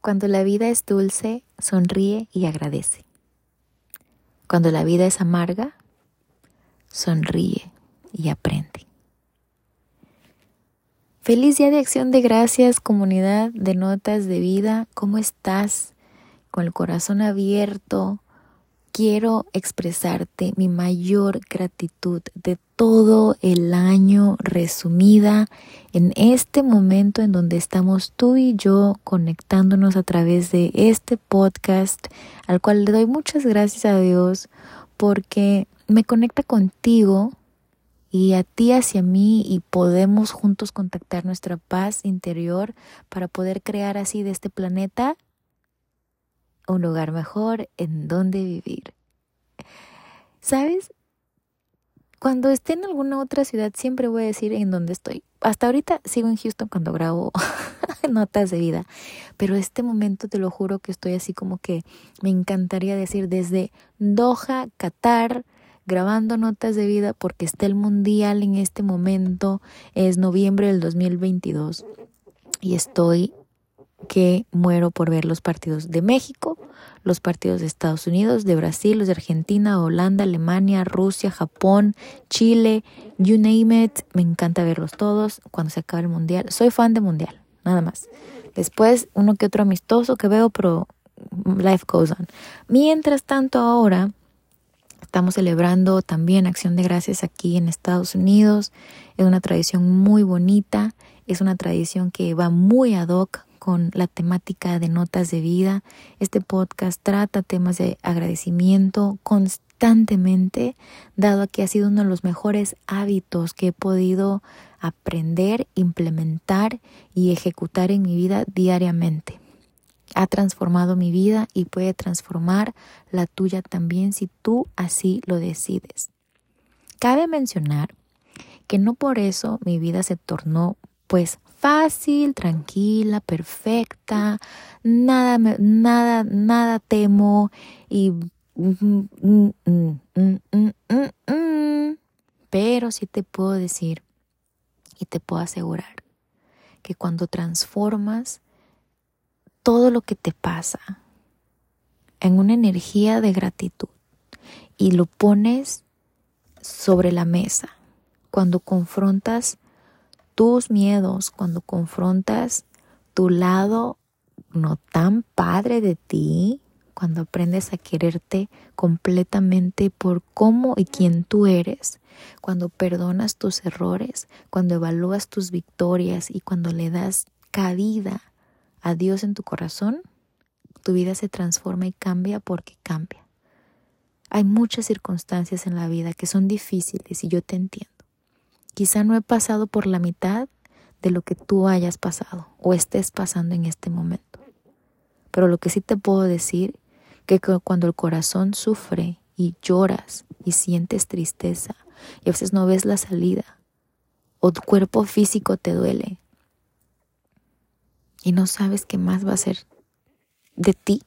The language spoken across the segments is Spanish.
Cuando la vida es dulce, sonríe y agradece. Cuando la vida es amarga, sonríe y aprende. Feliz día de acción de gracias, comunidad de notas de vida. ¿Cómo estás? Con el corazón abierto, quiero expresarte mi mayor gratitud de todo el año resumida en este momento en donde estamos tú y yo conectándonos a través de este podcast al cual le doy muchas gracias a Dios porque me conecta contigo y a ti hacia mí y podemos juntos contactar nuestra paz interior para poder crear así de este planeta un lugar mejor en donde vivir. ¿Sabes? Cuando esté en alguna otra ciudad siempre voy a decir en dónde estoy. Hasta ahorita sigo en Houston cuando grabo notas de vida, pero este momento te lo juro que estoy así como que me encantaría decir desde Doha, Qatar, grabando notas de vida porque está el mundial en este momento, es noviembre del 2022 y estoy que muero por ver los partidos de México, los partidos de Estados Unidos, de Brasil, los de Argentina, Holanda, Alemania, Rusia, Japón, Chile, you name it. Me encanta verlos todos cuando se acaba el mundial. Soy fan de mundial, nada más. Después uno que otro amistoso que veo, pero life goes on. Mientras tanto ahora estamos celebrando también Acción de Gracias aquí en Estados Unidos. Es una tradición muy bonita, es una tradición que va muy ad hoc con la temática de notas de vida. Este podcast trata temas de agradecimiento constantemente, dado que ha sido uno de los mejores hábitos que he podido aprender, implementar y ejecutar en mi vida diariamente. Ha transformado mi vida y puede transformar la tuya también si tú así lo decides. Cabe mencionar que no por eso mi vida se tornó pues fácil, tranquila, perfecta, nada, nada, nada temo y... Pero sí te puedo decir y te puedo asegurar que cuando transformas todo lo que te pasa en una energía de gratitud y lo pones sobre la mesa, cuando confrontas tus miedos, cuando confrontas tu lado no tan padre de ti, cuando aprendes a quererte completamente por cómo y quién tú eres, cuando perdonas tus errores, cuando evalúas tus victorias y cuando le das cabida a Dios en tu corazón, tu vida se transforma y cambia porque cambia. Hay muchas circunstancias en la vida que son difíciles y yo te entiendo. Quizá no he pasado por la mitad de lo que tú hayas pasado o estés pasando en este momento. Pero lo que sí te puedo decir que cuando el corazón sufre y lloras y sientes tristeza y a veces no ves la salida o tu cuerpo físico te duele y no sabes qué más va a ser de ti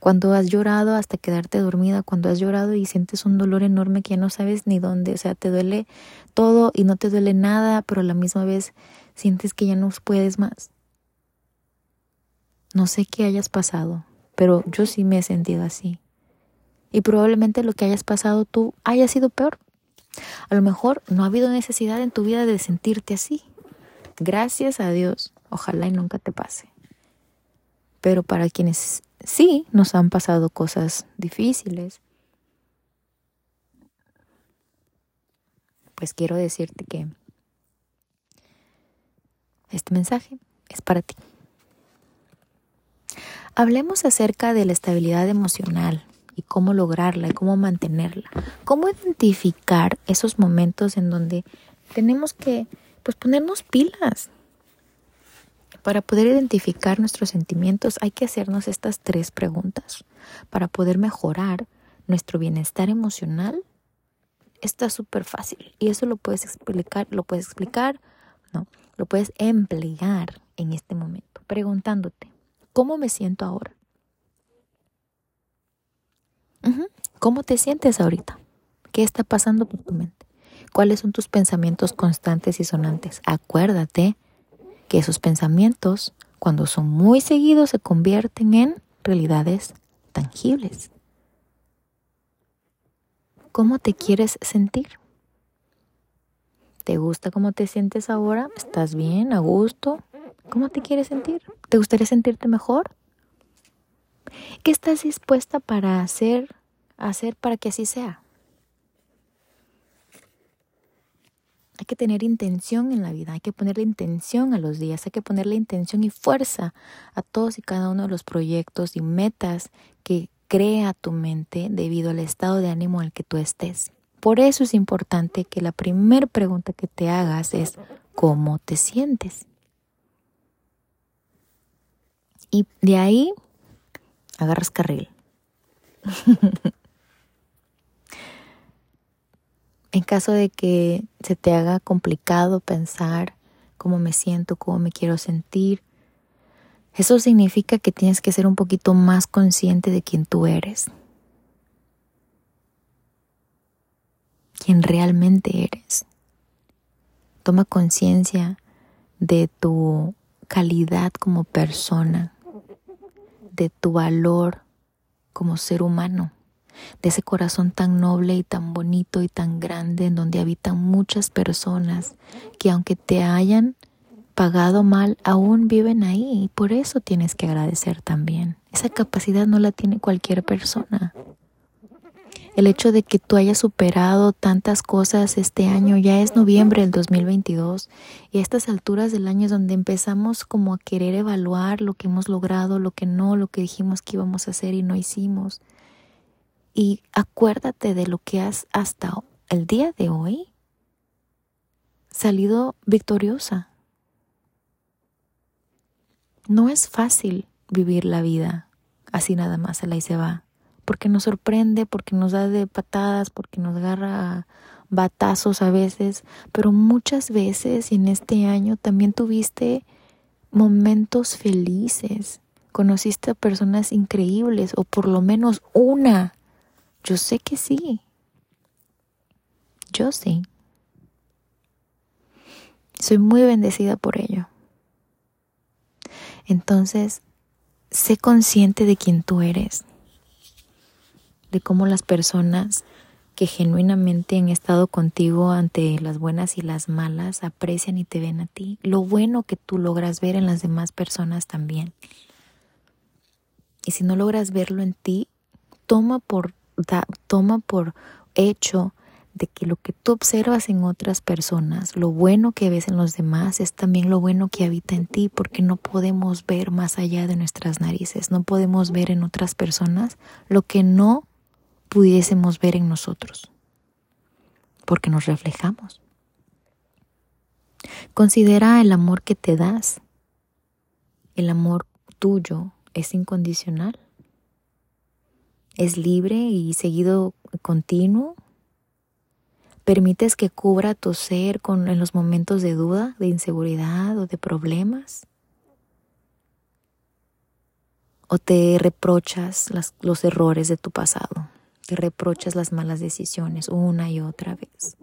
cuando has llorado hasta quedarte dormida, cuando has llorado y sientes un dolor enorme que ya no sabes ni dónde, o sea, te duele todo y no te duele nada, pero a la misma vez sientes que ya no puedes más. No sé qué hayas pasado, pero yo sí me he sentido así. Y probablemente lo que hayas pasado tú haya sido peor. A lo mejor no ha habido necesidad en tu vida de sentirte así. Gracias a Dios. Ojalá y nunca te pase. Pero para quienes sí nos han pasado cosas difíciles, pues quiero decirte que este mensaje es para ti. Hablemos acerca de la estabilidad emocional y cómo lograrla y cómo mantenerla. Cómo identificar esos momentos en donde tenemos que pues ponernos pilas, para poder identificar nuestros sentimientos hay que hacernos estas tres preguntas. Para poder mejorar nuestro bienestar emocional está súper fácil y eso lo puedes explicar, lo puedes explicar, no, lo puedes emplear en este momento preguntándote, ¿cómo me siento ahora? ¿Cómo te sientes ahorita? ¿Qué está pasando por tu mente? ¿Cuáles son tus pensamientos constantes y sonantes? Acuérdate que esos pensamientos cuando son muy seguidos, se convierten en realidades tangibles. ¿Cómo te quieres sentir? ¿Te gusta cómo te sientes ahora? ¿Estás bien? ¿A gusto? ¿Cómo te quieres sentir? ¿Te gustaría sentirte mejor? ¿Qué estás dispuesta para hacer, hacer para que así sea? Hay que tener intención en la vida, hay que ponerle intención a los días, hay que ponerle intención y fuerza a todos y cada uno de los proyectos y metas que crea tu mente debido al estado de ánimo el que tú estés. Por eso es importante que la primera pregunta que te hagas es ¿cómo te sientes? Y de ahí agarras carril. en caso de que se te haga complicado pensar cómo me siento, cómo me quiero sentir, eso significa que tienes que ser un poquito más consciente de quién tú eres. Quién realmente eres. Toma conciencia de tu calidad como persona, de tu valor como ser humano, de ese corazón tan noble y tan bonito y tan grande en donde habitan muchas personas que aunque te hayan pagado mal, aún viven ahí y por eso tienes que agradecer también. Esa capacidad no la tiene cualquier persona. El hecho de que tú hayas superado tantas cosas este año, ya es noviembre del 2022 y a estas alturas del año es donde empezamos como a querer evaluar lo que hemos logrado, lo que no, lo que dijimos que íbamos a hacer y no hicimos. Y acuérdate de lo que has hasta el día de hoy salido victoriosa. No es fácil vivir la vida así nada más se la y se va, porque nos sorprende, porque nos da de patadas, porque nos agarra batazos a veces, pero muchas veces en este año también tuviste momentos felices, conociste a personas increíbles o por lo menos una. Yo sé que sí. Yo sí. Soy muy bendecida por ello. Entonces, sé consciente de quién tú eres, de cómo las personas que genuinamente han estado contigo ante las buenas y las malas aprecian y te ven a ti, lo bueno que tú logras ver en las demás personas también. Y si no logras verlo en ti, toma por, toma por hecho de que lo que tú observas en otras personas, lo bueno que ves en los demás, es también lo bueno que habita en ti, porque no podemos ver más allá de nuestras narices, no podemos ver en otras personas lo que no pudiésemos ver en nosotros, porque nos reflejamos. Considera el amor que te das. El amor tuyo es incondicional. Es libre y seguido continuo ¿Permites que cubra tu ser con, en los momentos de duda, de inseguridad o de problemas? ¿O te reprochas los errores de tu pasado? ¿Te reprochas las malas decisiones una y otra vez?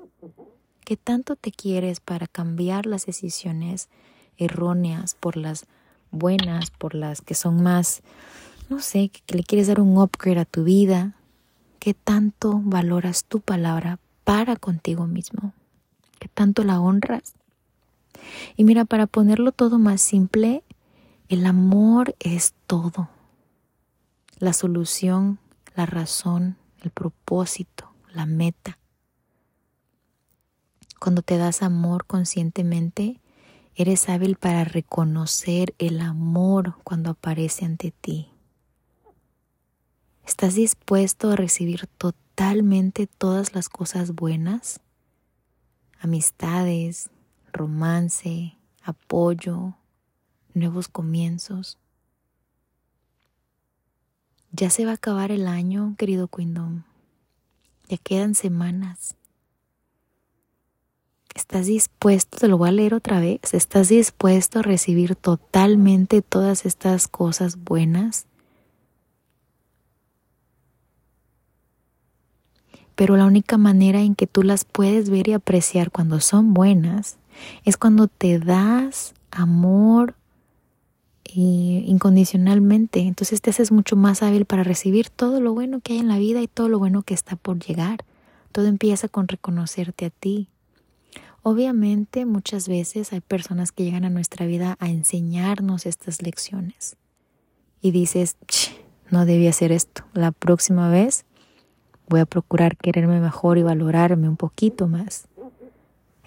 ¿Qué tanto te quieres para cambiar las decisiones erróneas por las buenas, por las que son más, no sé, que le quieres dar un upgrade a tu vida? ¿Qué tanto valoras tu palabra para contigo mismo, que tanto la honras. Y mira, para ponerlo todo más simple, el amor es todo. La solución, la razón, el propósito, la meta. Cuando te das amor conscientemente, eres hábil para reconocer el amor cuando aparece ante ti. ¿Estás dispuesto a recibir totalmente todas las cosas buenas? Amistades, romance, apoyo, nuevos comienzos. Ya se va a acabar el año, querido Quindom. Ya quedan semanas. ¿Estás dispuesto? Te lo voy a leer otra vez. ¿Estás dispuesto a recibir totalmente todas estas cosas buenas? Pero la única manera en que tú las puedes ver y apreciar cuando son buenas es cuando te das amor incondicionalmente. Entonces te haces mucho más hábil para recibir todo lo bueno que hay en la vida y todo lo bueno que está por llegar. Todo empieza con reconocerte a ti. Obviamente muchas veces hay personas que llegan a nuestra vida a enseñarnos estas lecciones. Y dices, no debía hacer esto. La próxima vez voy a procurar quererme mejor y valorarme un poquito más.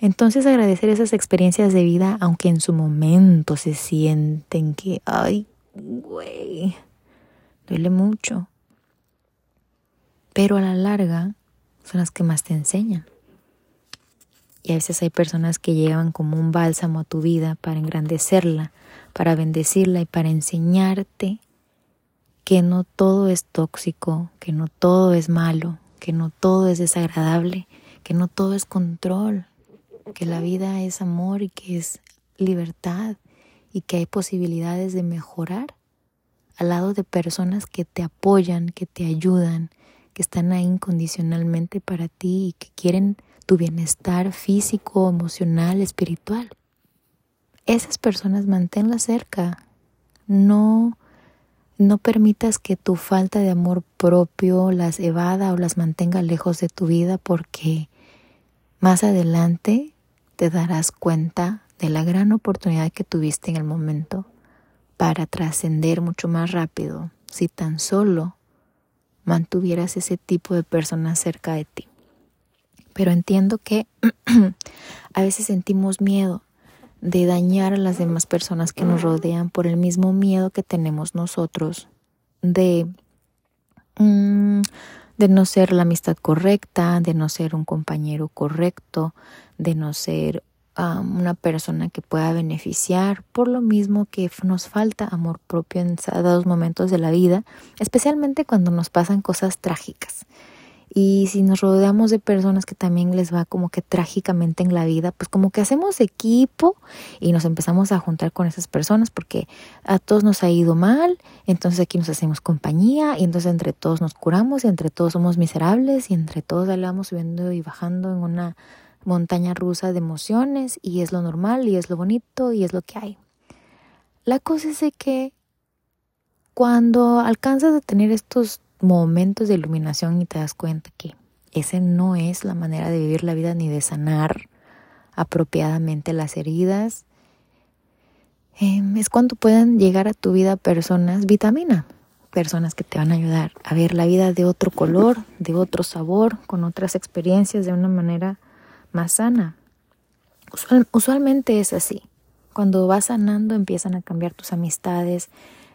Entonces agradecer esas experiencias de vida, aunque en su momento se sienten que, ay, güey, duele mucho. Pero a la larga son las que más te enseñan. Y a veces hay personas que llevan como un bálsamo a tu vida para engrandecerla, para bendecirla y para enseñarte que no todo es tóxico, que no todo es malo, que no todo es desagradable, que no todo es control, que la vida es amor y que es libertad y que hay posibilidades de mejorar al lado de personas que te apoyan, que te ayudan, que están ahí incondicionalmente para ti y que quieren tu bienestar físico, emocional, espiritual. Esas personas manténlas cerca. No no permitas que tu falta de amor propio las evada o las mantenga lejos de tu vida porque más adelante te darás cuenta de la gran oportunidad que tuviste en el momento para trascender mucho más rápido si tan solo mantuvieras ese tipo de personas cerca de ti. Pero entiendo que a veces sentimos miedo de dañar a las demás personas que nos rodean por el mismo miedo que tenemos nosotros de mm, de no ser la amistad correcta, de no ser un compañero correcto, de no ser una persona que pueda beneficiar, por lo mismo que nos falta amor propio en dados momentos de la vida, especialmente cuando nos pasan cosas trágicas. Y si nos rodeamos de personas que también les va como que trágicamente en la vida, pues como que hacemos equipo y nos empezamos a juntar con esas personas porque a todos nos ha ido mal, entonces aquí nos hacemos compañía y entonces entre todos nos curamos y entre todos somos miserables y entre todos vamos subiendo y bajando en una montaña rusa de emociones y es lo normal y es lo bonito y es lo que hay. La cosa es que cuando alcanzas a tener estos momentos de iluminación y te das cuenta que ese no es la manera de vivir la vida ni de sanar apropiadamente las heridas. Em, es cuando pueden llegar a tu vida personas vitamina, personas que te van a ayudar a ver la vida de otro color, de otro sabor, con otras experiencias de una manera más sana. usualmente es así. Cuando vas sanando empiezan a cambiar tus amistades,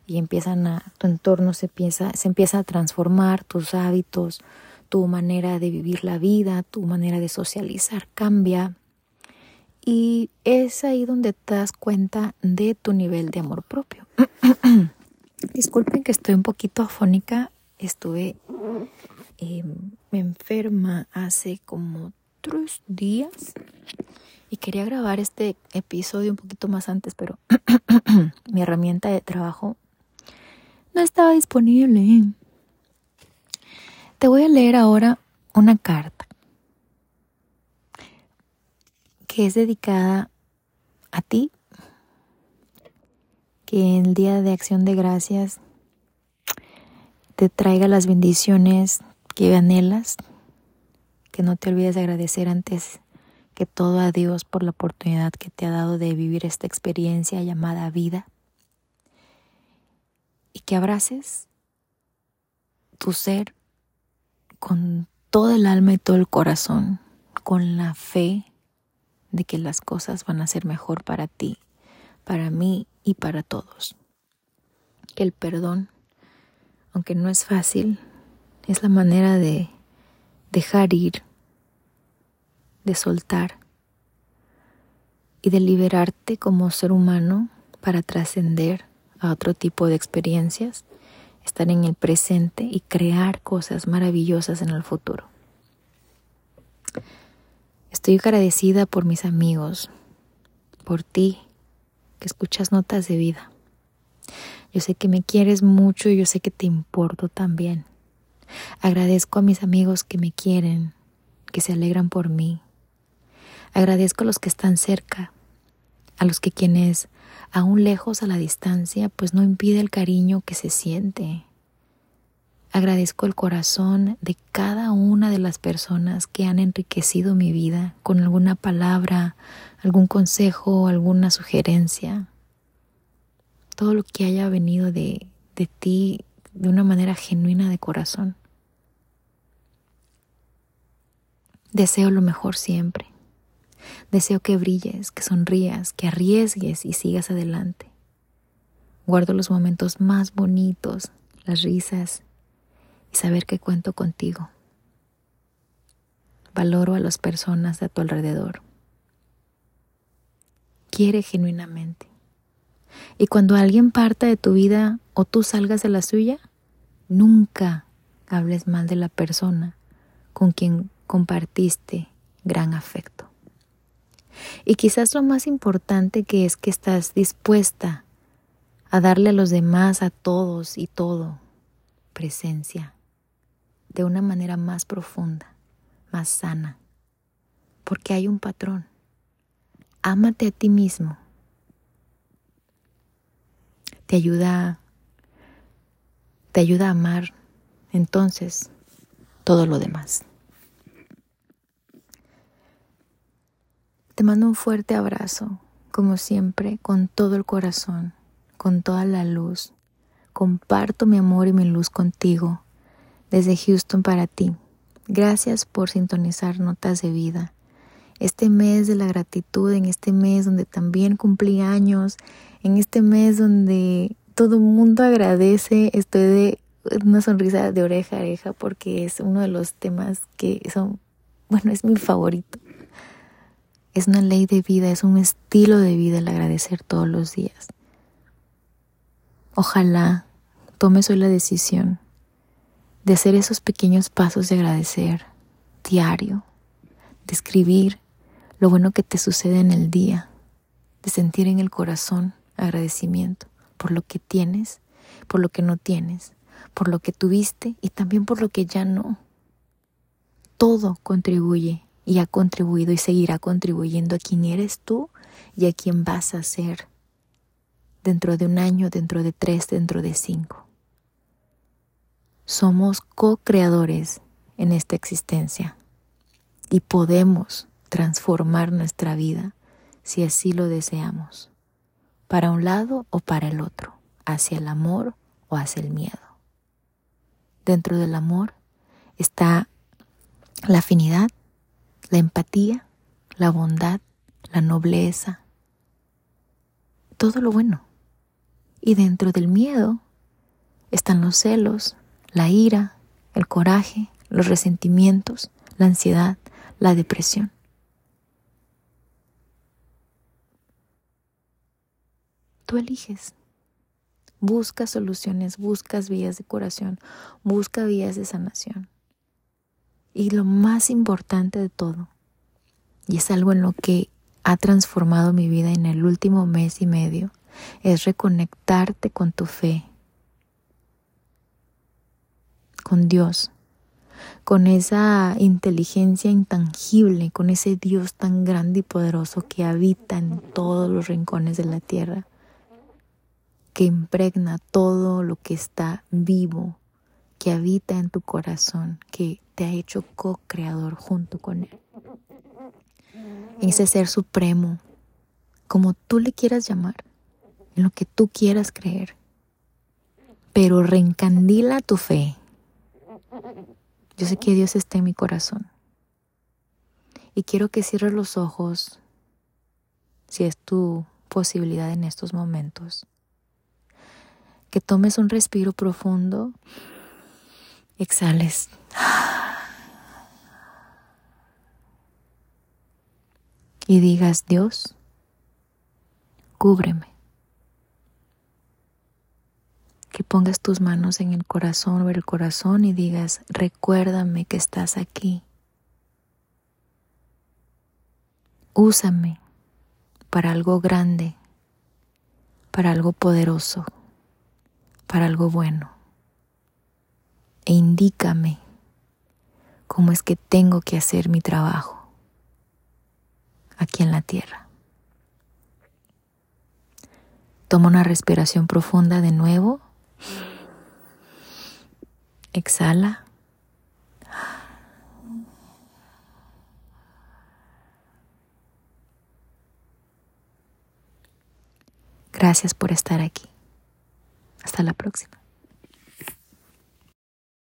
y empiezan a, tu entorno se empieza, se empieza a transformar, tus hábitos, tu manera de vivir la vida, tu manera de socializar cambia. Y es ahí donde te das cuenta de tu nivel de amor propio. Disculpen que estoy un poquito afónica. Estuve em, enferma hace como tres días y quería grabar este episodio un poquito más antes, pero mi herramienta de trabajo no estaba disponible. Te voy a leer ahora una carta que es dedicada a ti, que el día de acción de gracias te traiga las bendiciones que anhelas, que no te olvides de agradecer antes que todo a Dios por la oportunidad que te ha dado de vivir esta experiencia llamada vida y que abraces tu ser con todo el alma y todo el corazón, con la fe de que las cosas van a ser mejor para ti, para mí y para todos. El perdón, aunque no es fácil, es la manera de dejar ir, de soltar y de liberarte como ser humano para trascender a otro tipo de experiencias, estar en el presente y crear cosas maravillosas en el futuro. Estoy agradecida por mis amigos, por ti, que escuchas notas de vida. Yo sé que me quieres mucho y yo sé que te importo también. Agradezco a mis amigos que me quieren, que se alegran por mí. Agradezco a los que están cerca, a los que quienes aún lejos a la distancia, pues no impide el cariño que se siente. Agradezco el corazón de cada una de las personas que han enriquecido mi vida con alguna palabra, algún consejo, alguna sugerencia. Todo lo que haya venido de, de ti de una manera genuina de corazón. Deseo lo mejor siempre. Deseo que brilles, que sonrías, que arriesgues y sigas adelante. Guardo los momentos más bonitos, las risas y saber que cuento contigo. Valoro a las personas a tu alrededor. Quiere genuinamente. Y cuando alguien parta de tu vida o tú salgas de la suya, nunca hables mal de la persona con quien compartiste gran afecto. Y quizás lo más importante que es que estás dispuesta a darle a los demás, a todos y todo, presencia, de una manera más profunda, más sana, porque hay un patrón. Ámate a ti mismo. Te ayuda, te ayuda a amar entonces todo lo demás. Te mando un fuerte abrazo, como siempre, con todo el corazón, con toda la luz. Comparto mi amor y mi luz contigo desde Houston para ti. Gracias por sintonizar Notas de Vida. Este mes de la gratitud, en este mes donde también cumplí años, en este mes donde todo el mundo agradece, estoy de una sonrisa de oreja a oreja porque es uno de los temas que son, bueno, es mi favorito. Es una ley de vida, es un estilo de vida el agradecer todos los días. Ojalá tomes hoy la decisión de hacer esos pequeños pasos de agradecer diario, de escribir lo bueno que te sucede en el día, de sentir en el corazón agradecimiento por lo que tienes, por lo que no tienes, por lo que tuviste y también por lo que ya no. Todo contribuye y ha contribuido y seguirá contribuyendo a quien eres tú y a quien vas a ser dentro de un año, dentro de tres, dentro de cinco. Somos co-creadores en esta existencia y podemos transformar nuestra vida si así lo deseamos, para un lado o para el otro, hacia el amor o hacia el miedo. Dentro del amor está la afinidad la empatía, la bondad, la nobleza, todo lo bueno. Y dentro del miedo están los celos, la ira, el coraje, los resentimientos, la ansiedad, la depresión. Tú eliges. Busca soluciones, buscas vías de curación, busca vías de sanación. Y lo más importante de todo, y es algo en lo que ha transformado mi vida en el último mes y medio, es reconectarte con tu fe, con Dios, con esa inteligencia intangible, con ese Dios tan grande y poderoso que habita en todos los rincones de la tierra, que impregna todo lo que está vivo, que habita en tu corazón, que te ha hecho co-creador junto con Él. Ese ser supremo, como tú le quieras llamar, en lo que tú quieras creer. Pero reencandila tu fe. Yo sé que Dios está en mi corazón. Y quiero que cierres los ojos, si es tu posibilidad en estos momentos. Que tomes un respiro profundo exhales. Y digas, Dios, cúbreme. Que pongas tus manos en el corazón o el corazón y digas, recuérdame que estás aquí. Úsame para algo grande, para algo poderoso, para algo bueno e indícame cómo es que tengo que hacer mi trabajo aquí en la tierra. Toma una respiración profunda de nuevo. Exhala. Gracias por estar aquí. Hasta la próxima.